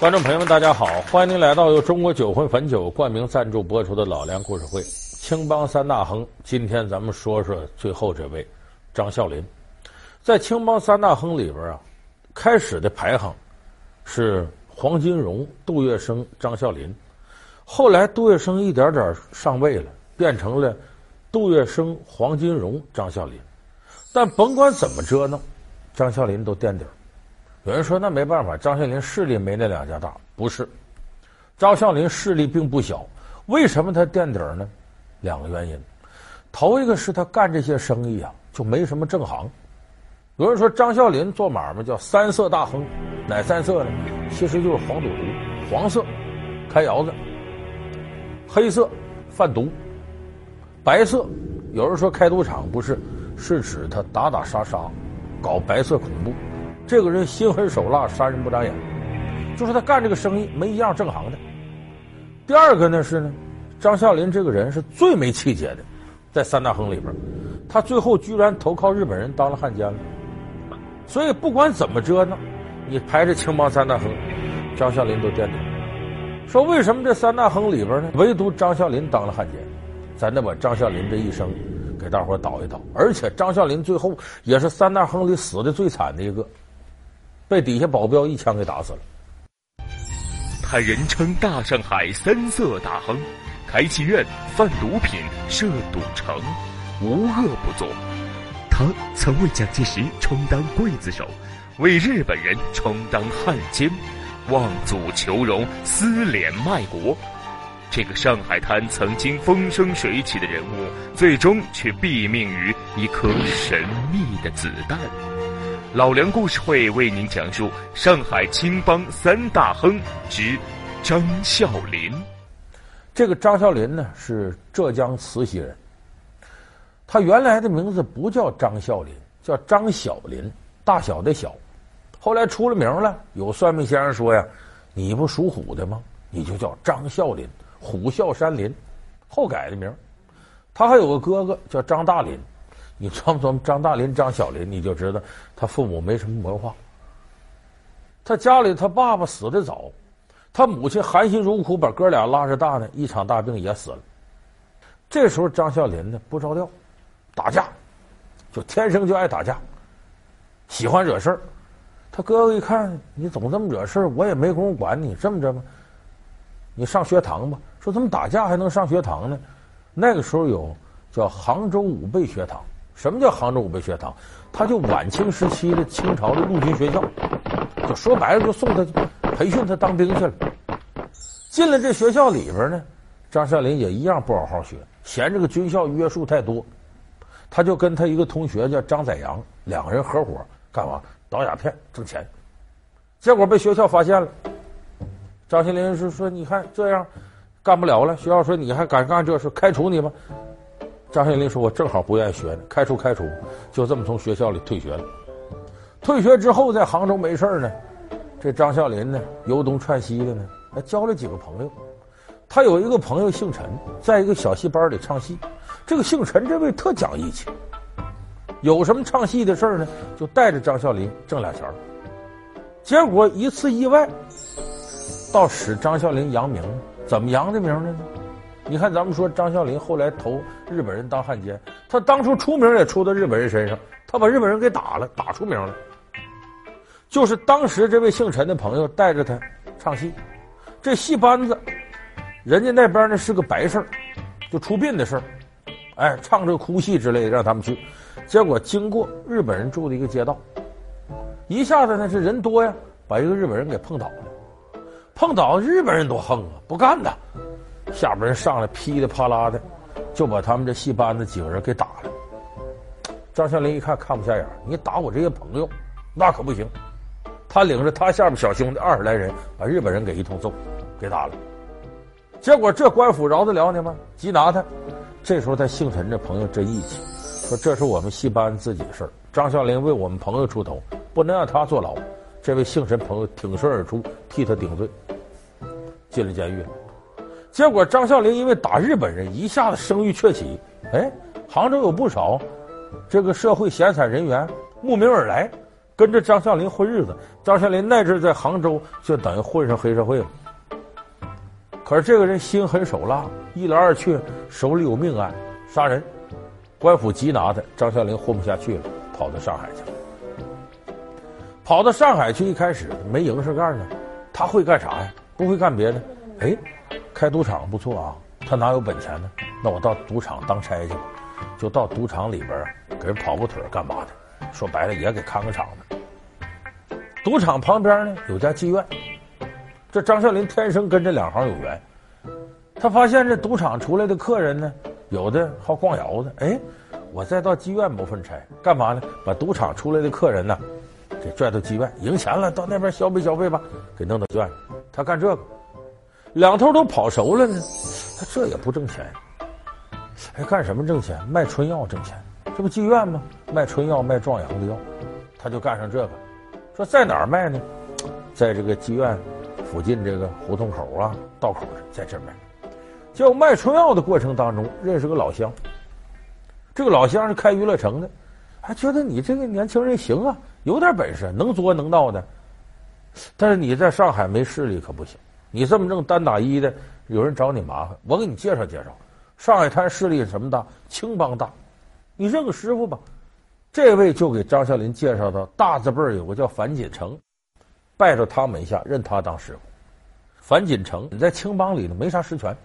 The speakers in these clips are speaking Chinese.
观众朋友们，大家好！欢迎您来到由中国酒魂汾酒冠名赞助播出的《老梁故事会》。青帮三大亨，今天咱们说说最后这位张啸林。在青帮三大亨里边啊，开始的排行是黄金荣、杜月笙、张啸林。后来杜月笙一点点上位了，变成了杜月笙、黄金荣、张啸林。但甭管怎么折腾，张啸林都垫底儿。有人说那没办法，张啸林势力没那两家大。不是，张啸林势力并不小。为什么他垫底儿呢？两个原因。头一个是他干这些生意啊，就没什么正行。有人说张啸林做买卖叫三色大亨，哪三色呢？其实就是黄赌毒，黄色开窑子，黑色贩毒，白色有人说开赌场，不是，是指他打打杀杀，搞白色恐怖。这个人心狠手辣，杀人不眨眼，就是他干这个生意没一样正行的。第二个呢是呢，张啸林这个人是最没气节的，在三大亨里边，他最后居然投靠日本人当了汉奸了。所以不管怎么折腾，你排着青帮三大亨，张啸林都垫底。说为什么这三大亨里边呢，唯独张啸林当了汉奸？咱得把张啸林这一生给大伙倒一倒。而且张啸林最后也是三大亨里死的最惨的一个。被底下保镖一枪给打死了。他人称大上海三色大亨，开妓院、贩毒品、设赌城，无恶不作。他曾为蒋介石充当刽子手，为日本人充当汉奸，望祖求荣，撕脸卖国。这个上海滩曾经风生水起的人物，最终却毙命于一颗神秘的子弹。老梁故事会为您讲述上海青帮三大亨之张啸林。这个张啸林呢，是浙江慈溪人。他原来的名字不叫张啸林，叫张小林，大小的小。后来出了名了，有算命先生说呀：“你不属虎的吗？你就叫张啸林，虎啸山林。”后改的名。他还有个哥哥叫张大林。你琢磨琢磨，张大林、张小林，你就知道他父母没什么文化。他家里他爸爸死的早，他母亲含辛茹苦把哥俩拉扯大呢，一场大病也死了。这时候张啸林呢不着调，打架，就天生就爱打架，喜欢惹事儿。他哥哥一看你总这么惹事儿，我也没工夫管你，这么着吧，你上学堂吧。说怎么打架还能上学堂呢？那个时候有叫杭州武备学堂。什么叫杭州武备学堂？他就晚清时期的清朝的陆军学校，就说白了，就送他培训他当兵去了。进了这学校里边呢，张善林也一样不好好学，嫌这个军校约束太多，他就跟他一个同学叫张载阳，两个人合伙干嘛？倒鸦片挣钱。结果被学校发现了，张学林是说：“你看这样干不了了。”学校说：“你还敢干这事，开除你吧。”张啸林说：“我正好不愿意学呢，开除开除，就这么从学校里退学了。退学之后，在杭州没事呢，这张啸林呢，由东窜西的呢，还交了几个朋友。他有一个朋友姓陈，在一个小戏班里唱戏。这个姓陈这位特讲义气，有什么唱戏的事呢，就带着张啸林挣俩钱。结果一次意外，倒使张啸林扬名，怎么扬的名呢？”你看，咱们说张啸林后来投日本人当汉奸，他当初出名也出到日本人身上，他把日本人给打了，打出名了。就是当时这位姓陈的朋友带着他唱戏，这戏班子，人家那边呢是个白事儿，就出殡的事儿，哎，唱这哭戏之类的让他们去，结果经过日本人住的一个街道，一下子呢是人多呀，把一个日本人给碰倒了，碰倒日本人多横啊，不干的。下边人上来噼里啪啦的，就把他们这戏班子几个人给打了。张啸林一看看不下眼，你打我这些朋友，那可不行。他领着他下边小兄弟二十来人，把日本人给一通揍，给打了。结果这官府饶得了你吗？缉拿他。这时候他姓陈这朋友真义气，说这是我们戏班自己的事儿。张啸林为我们朋友出头，不能让他坐牢。这位姓陈朋友挺身而出，替他顶罪，进了监狱。结果张啸林因为打日本人，一下子声誉鹊起。哎，杭州有不少这个社会闲散人员慕名而来，跟着张孝林混日子。张孝林那阵在杭州，就等于混上黑社会了。可是这个人心狠手辣，一来二去手里有命案，杀人，官府缉拿他。张孝林混不下去了，跑到上海去了。跑到上海去，一开始没营生干呢。他会干啥呀？不会干别的。哎，开赌场不错啊。他哪有本钱呢？那我到赌场当差去吧，就到赌场里边给人跑个腿干嘛的？说白了也给看个场子。赌场旁边呢有家妓院，这张少林天生跟这两行有缘。他发现这赌场出来的客人呢，有的好逛窑子，哎，我再到妓院谋份差，干嘛呢？把赌场出来的客人呢，给拽到妓院，赢钱了到那边消费消费吧，给弄到妓院。他干这个，两头都跑熟了呢。他这也不挣钱，还干什么挣钱？卖春药挣钱，这不妓院吗？卖春药，卖壮阳的药，他就干上这个。说在哪儿卖呢？在这个妓院附近这个胡同口啊、道口，在这儿卖。就卖春药的过程当中，认识个老乡。这个老乡是开娱乐城的，还觉得你这个年轻人行啊，有点本事，能作能闹的。但是你在上海没势力可不行，你这么正单打一的。有人找你麻烦，我给你介绍介绍。上海滩势力什么大？青帮大，你认个师傅吧。这位就给张孝林介绍到大字辈有个叫樊锦成，拜到他门下，认他当师傅。樊锦成你在青帮里呢没啥实权，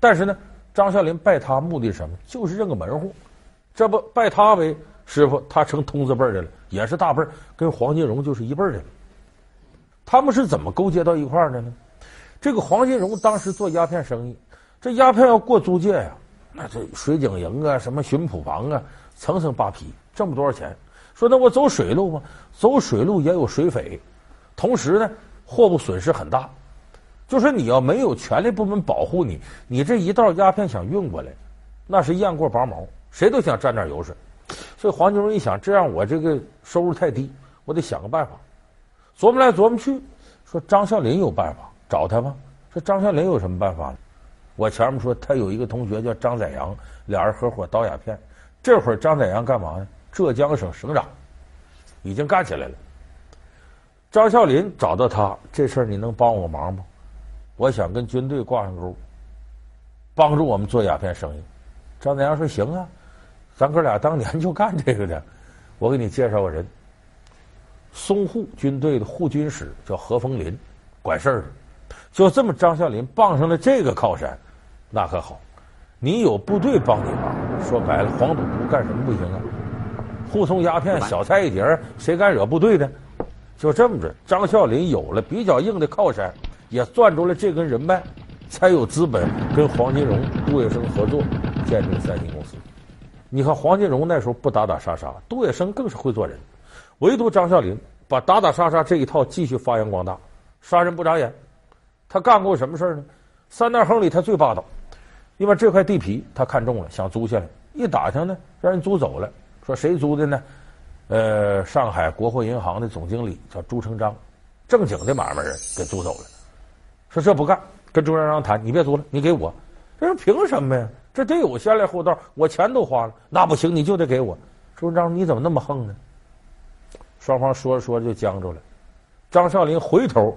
但是呢，张孝林拜他目的是什么？就是认个门户。这不拜他为师傅，他成通字辈的了，也是大辈，跟黄金荣就是一辈的。他们是怎么勾结到一块儿的呢？这个黄金荣当时做鸦片生意，这鸦片要过租界呀，那这水警营啊，什么巡捕房啊，层层扒皮，挣不多少钱。说那我走水路吗？走水路也有水匪，同时呢，货物损失很大。就说你要没有权力部门保护你，你这一道鸦片想运过来，那是雁过拔毛，谁都想沾点油水。所以黄金荣一想，这样我这个收入太低，我得想个办法。琢磨来琢磨去，说张啸林有办法。找他吧。说张孝林有什么办法呢？我前面说他有一个同学叫张载阳，俩人合伙倒鸦片。这会儿张载阳干嘛呢？浙江省省长，已经干起来了。张孝林找到他，这事儿你能帮我忙吗？我想跟军队挂上钩，帮助我们做鸦片生意。张载阳说：“行啊，咱哥俩当年就干这个的。我给你介绍个人，淞沪军队的护军使叫何风林，管事儿的。”就这么，张啸林傍上了这个靠山，那可好，你有部队帮你忙。说白了，黄赌毒干什么不行啊？互送鸦片，小菜一碟，谁敢惹部队呢？就这么着，张啸林有了比较硬的靠山，也攥住了这根人脉，才有资本跟黄金荣、杜月笙合作建立三星公司。你看黄金荣那时候不打打杀杀，杜月笙更是会做人，唯独张啸林把打打杀杀这一套继续发扬光大，杀人不眨眼。他干过什么事呢？三大亨里他最霸道，因为这块地皮他看中了，想租下来。一打听呢，让人租走了。说谁租的呢？呃，上海国货银行的总经理叫朱成章，正经的买卖人给租走了。说这不干，跟朱成章谈，你别租了，你给我。这说凭什么呀？这得有先来后到，我钱都花了，那不行，你就得给我。朱成章，你怎么那么横呢？双方说着说着就僵住了。张少林回头。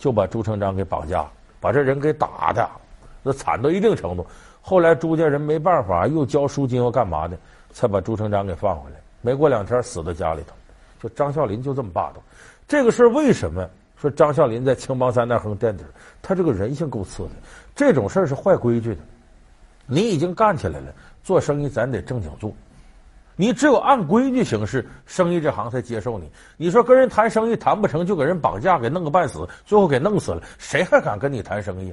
就把朱成章给绑架，把这人给打的，那惨到一定程度。后来朱家人没办法，又交赎金又干嘛的，才把朱成章给放回来。没过两天，死在家里头。就张孝林就这么霸道。这个事儿为什么说张孝林在青帮三大亨垫底？他这个人性够次的。这种事儿是坏规矩的。你已经干起来了，做生意咱得正经做。你只有按规矩行事，生意这行才接受你。你说跟人谈生意谈不成就给人绑架，给弄个半死，最后给弄死了，谁还敢跟你谈生意？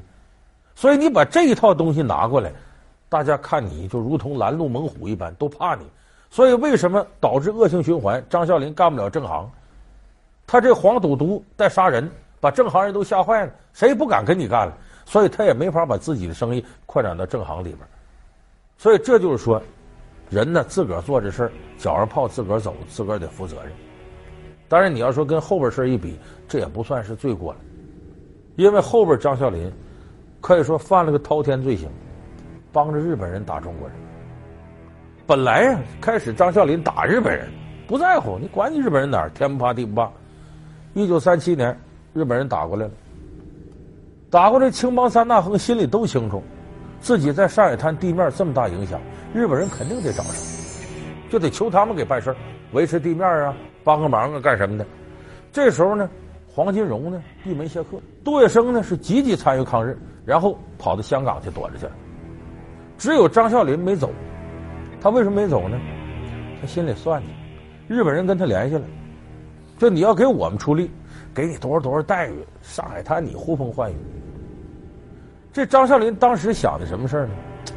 所以你把这一套东西拿过来，大家看你就如同拦路猛虎一般，都怕你。所以为什么导致恶性循环？张孝林干不了正行，他这黄赌毒带杀人，把正行人都吓坏了，谁也不敢跟你干了。所以他也没法把自己的生意扩展到正行里边。所以这就是说。人呢，自个儿做这事儿，脚上泡自个儿走，自个儿得负责任。当然，你要说跟后边事儿一比，这也不算是罪过了，因为后边张啸林可以说犯了个滔天罪行，帮着日本人打中国人。本来呀，开始张啸林打日本人，不在乎，你管你日本人哪儿，天不怕地不怕。一九三七年，日本人打过来了，打过来，青帮三大亨心里都清楚，自己在上海滩地面这么大影响，日本人肯定得找上，就得求他们给办事儿维持地面啊，帮个忙啊，干什么的。这时候呢，黄金荣呢闭门谢客，杜月笙呢是积极参与抗日，然后跑到香港去躲着去了。只有张啸林没走，他为什么没走呢？他心里算计，日本人跟他联系了，说你要给我们出力，给你多少多少待遇，上海滩你呼风唤雨。这张啸林当时想的什么事儿呢？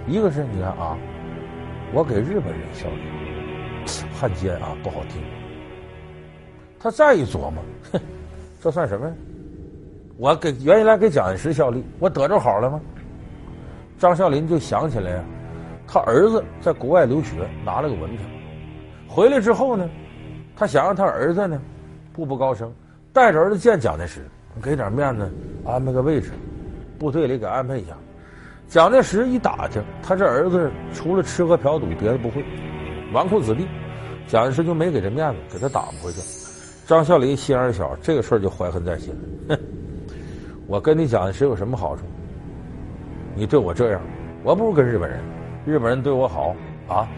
一个是你看啊，我给日本人效力，汉奸啊不好听。他再一琢磨，哼，这算什么呀？我给原来给蒋介石效力，我得着好了吗？张啸林就想起来呀，他儿子在国外留学，拿了个文凭，回来之后呢，他想让他儿子呢步步高升，带着儿子见蒋介石，给点面子，安排个位置，部队里给安排一下。蒋介石一打听，他这儿子除了吃喝嫖赌，别的不会，纨绔子弟，蒋介石就没给这面子，给他打不回去。张啸林心眼小，这个事儿就怀恨在心了。哼，我跟你蒋介石有什么好处？你对我这样，我不如跟日本人。日本人对我好啊，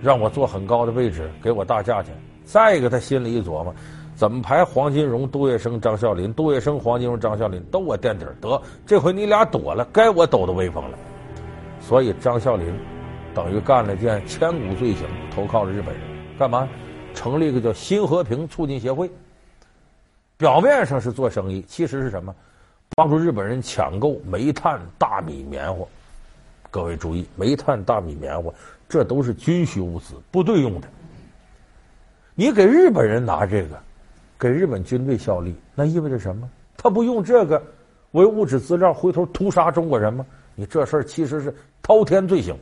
让我坐很高的位置，给我大价钱。再一个，他心里一琢磨，怎么排黄金荣、杜月笙、张啸林？杜月笙、黄金荣、张啸林都我垫底儿，得这回你俩躲了，该我抖的威风了。所以张啸林等于干了件千古罪行，投靠了日本人。干嘛？成立一个叫新和平促进协会。表面上是做生意，其实是什么？帮助日本人抢购煤炭、大米、棉花。各位注意，煤炭、大米、棉花，这都是军需物资，部队用的。你给日本人拿这个，给日本军队效力，那意味着什么？他不用这个为物质资料，回头屠杀中国人吗？你这事儿其实是滔天罪行。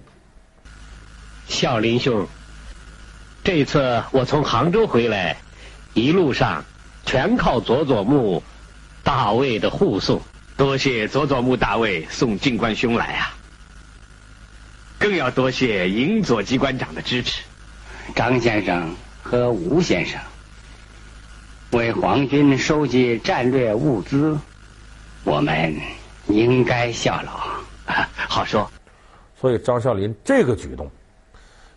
孝林兄，这次我从杭州回来，一路上全靠佐佐木。大卫的护送，多谢佐佐木大卫送静官兄来啊！更要多谢营佐机关长的支持，张先生和吴先生为皇军收集战略物资，我们应该效劳。好说。所以张啸林这个举动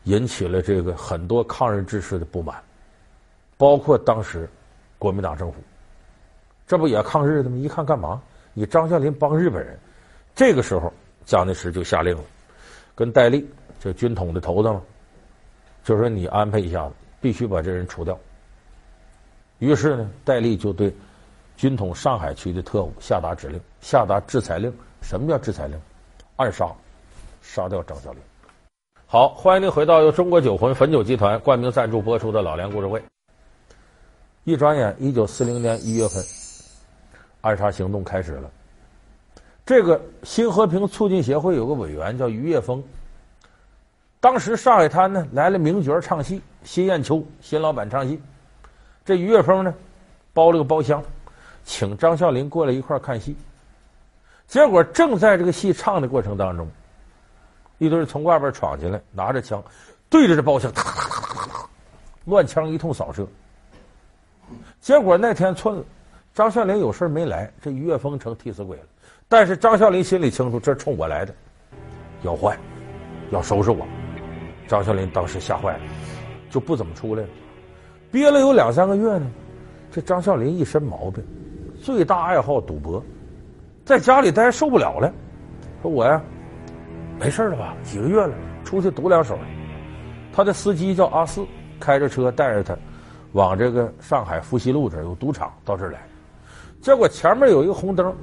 引起了这个很多抗日志士的不满，包括当时国民党政府。这不也抗日的吗？一看干嘛？你张啸林帮日本人。这个时候，蒋介石就下令了，跟戴笠这军统的头子嘛，就说你安排一下子，必须把这人除掉。于是呢，戴笠就对军统上海区的特务下达指令，下达制裁令。什么叫制裁令？暗杀，杀掉张啸林。好，欢迎您回到由中国酒魂汾酒集团冠名赞助播出的《老梁故事会》。一转眼，一九四零年一月份。暗杀行动开始了。这个新和平促进协会有个委员叫于岳峰。当时上海滩呢来了名角唱戏，新艳秋新老板唱戏。这于月峰呢包了个包厢，请张啸林过来一块看戏。结果正在这个戏唱的过程当中，一堆人从外边闯进来，拿着枪对着这包厢，乱枪一通扫射。结果那天寸了。张啸林有事没来，这于月峰成替死鬼了。但是张啸林心里清楚，这冲我来的，要坏，要收拾我。张啸林当时吓坏了，就不怎么出来了。憋了有两三个月呢，这张啸林一身毛病，最大爱好赌博，在家里待受不了了，说我呀，没事了吧？几个月了，出去赌两手。他的司机叫阿四，开着车带着他，往这个上海福西路这有赌场，到这儿来。结果前面有一个红灯，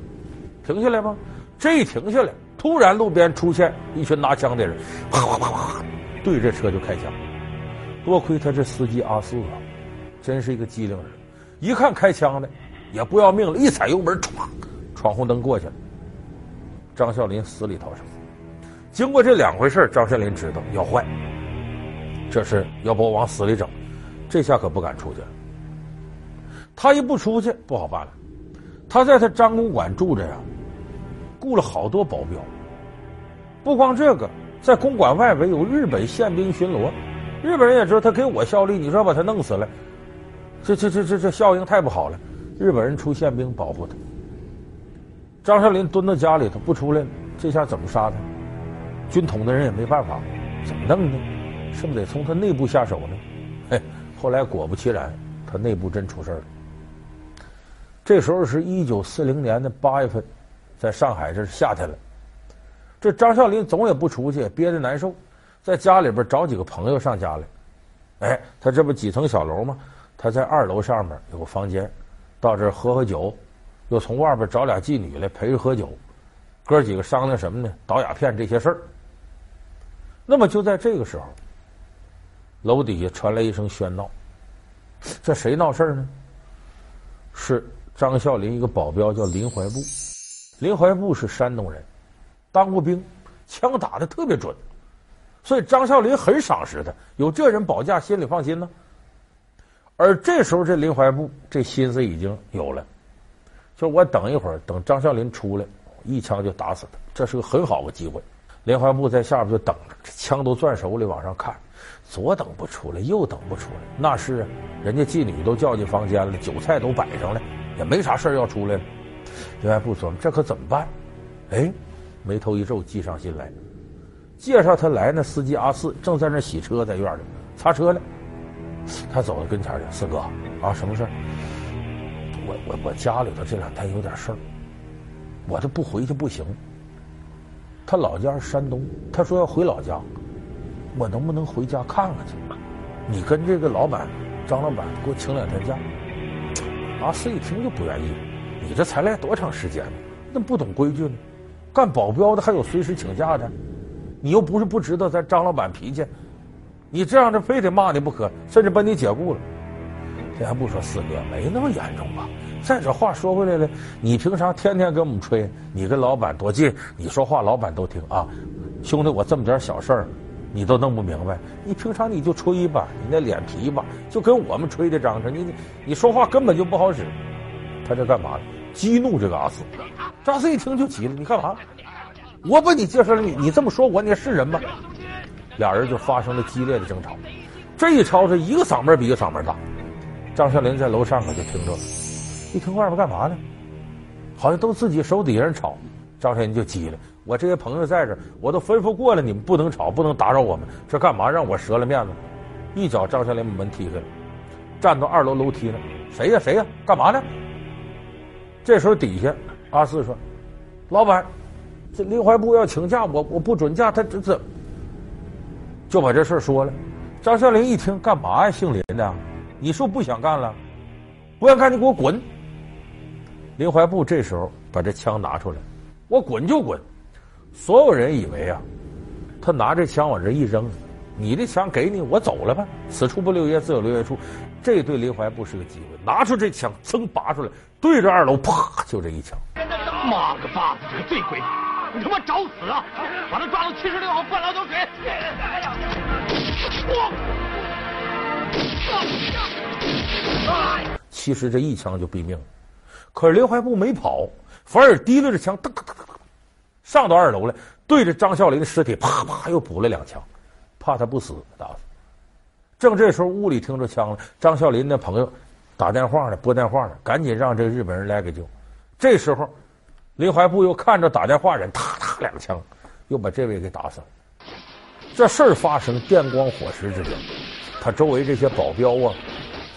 停下来吗？这一停下来，突然路边出现一群拿枪的人，啪啪啪啪，对着车就开枪。多亏他这司机阿四啊，真是一个机灵人，一看开枪的也不要命了，一踩油门，唰，闯红灯过去了。张啸林死里逃生。经过这两回事，张啸林知道要坏，这是要把我往死里整，这下可不敢出去了。他一不出去，不好办了。他在他张公馆住着呀，雇了好多保镖。不光这个，在公馆外围有日本宪兵巡逻，日本人也知道他给我效力，你说把他弄死了，这这这这这效应太不好了。日本人出宪兵保护他。张孝林蹲到家里头不出来，这下怎么杀他？军统的人也没办法，怎么弄呢？是不是得从他内部下手呢？嘿，后来果不其然，他内部真出事了。这时候是一九四零年的八月份，在上海这是夏天了。这张孝林总也不出去，憋得难受，在家里边找几个朋友上家来。哎，他这不几层小楼吗？他在二楼上面有个房间，到这儿喝喝酒，又从外边找俩妓女来陪着喝酒，哥几个商量什么呢？倒鸦片这些事儿。那么就在这个时候，楼底下传来一声喧闹，这谁闹事儿呢？是张孝林一个保镖叫林怀布，林怀布是山东人。当过兵，枪打的特别准，所以张孝林很赏识他。有这人保驾，心里放心呢。而这时候，这林怀布这心思已经有了，就我等一会儿，等张啸林出来，一枪就打死他。这是个很好的机会。林怀布在下边就等着，这枪都攥手里往上看，左等不出来，右等不出来。那是人家妓女都叫进房间了，酒菜都摆上了，也没啥事要出来了。林怀步说：“这可怎么办？”哎。眉头一皱，计上心来。介绍他来，那司机阿四正在那洗车，在院里擦车呢。他走到跟前去：“四哥啊，什么事儿？我我我家里头这两天有点事儿，我这不回去不行。他老家是山东，他说要回老家，我能不能回家看看去？你跟这个老板张老板给我请两天假。”阿四一听就不愿意：“你这才来多长时间呢？那不懂规矩呢？”干保镖的还有随时请假的，你又不是不知道咱张老板脾气，你这样的非得骂你不可，甚至把你解雇了。这还不说四哥没那么严重吧？再者话说回来了，你平常天天跟我们吹？你跟老板多近，你说话老板都听啊。兄弟，我这么点小事儿，你都弄不明白，你平常你就吹吧？你那脸皮吧，就跟我们吹的张成，你你你说话根本就不好使。他这干嘛呢？激怒这个阿四，阿四一听就急了：“你干嘛？我把你介绍了，你你这么说我，你是人吗？”俩人就发生了激烈的争吵。这一吵是一个嗓门比一个嗓门大。张孝林在楼上可就听着了，一听外边干嘛呢？好像都自己手底下人吵。张孝林就急了：“我这些朋友在这，我都吩咐过了，你们不能吵，不能打扰我们，这干嘛让我折了面子？”一脚张孝林把门踢开了，站到二楼楼梯上：“谁呀？谁呀？干嘛呢？”这时候底下阿四说：“老板，这林怀步要请假，我我不准假，他这这就把这事说了。”张孝林一听，干嘛呀？姓林的，你是不是不想干了？不想干，你给我滚！林怀步这时候把这枪拿出来，我滚就滚。所有人以为啊，他拿这枪往这一扔，你的枪给你，我走了吧。此处不留爷，自有留爷处。这对林怀步是个机会，拿出这枪，噌拔出来，对着二楼，啪，就这一枪。妈个巴子，这个醉鬼，你他妈找死啊！把他抓到七十六号灌 lab 头水。其实这一枪就毙命了，可是林怀步没跑，反而提溜着枪，噔噔噔噔，上到二楼来，对着张孝林的尸体，啪啪又补了两枪，怕他不死，打死。正这时候，屋里听着枪了。张孝林的朋友打电话呢，拨电话呢，赶紧让这个日本人来个救。这时候，林怀布又看着打电话人，哒哒两枪，又把这位给打死了。这事儿发生电光火石之间，他周围这些保镖啊、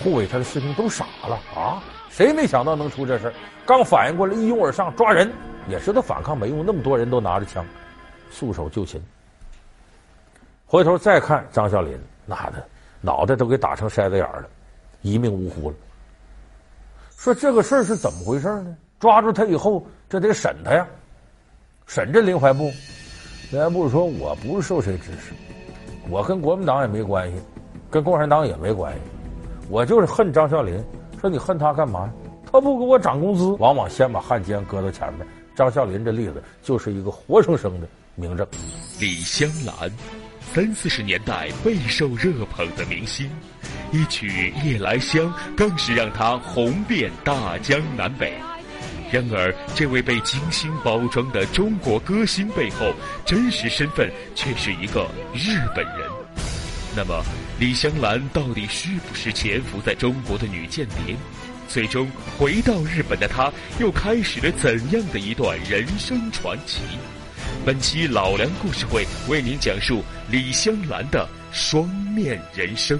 护卫他的士兵都傻了啊！谁没想到能出这事儿？刚反应过来，一拥而上抓人，也知道反抗没用，那么多人都拿着枪，束手就擒。回头再看张孝林，那的。脑袋都给打成筛子眼了，一命呜呼了。说这个事儿是怎么回事呢？抓住他以后，这得审他呀，审这林怀布。林怀布说：“我不是受谁指使，我跟国民党也没关系，跟共产党也没关系，我就是恨张啸林。说你恨他干嘛？他不给我涨工资，往往先把汉奸搁到前面。张啸林这例子就是一个活生生的明证。”李香兰。三四十年代备受热捧的明星，一曲《夜来香》更是让她红遍大江南北。然而，这位被精心包装的中国歌星背后，真实身份却是一个日本人。那么，李香兰到底是不是潜伏在中国的女间谍？最终回到日本的她，又开始了怎样的一段人生传奇？本期老梁故事会为您讲述李香兰的双面人生。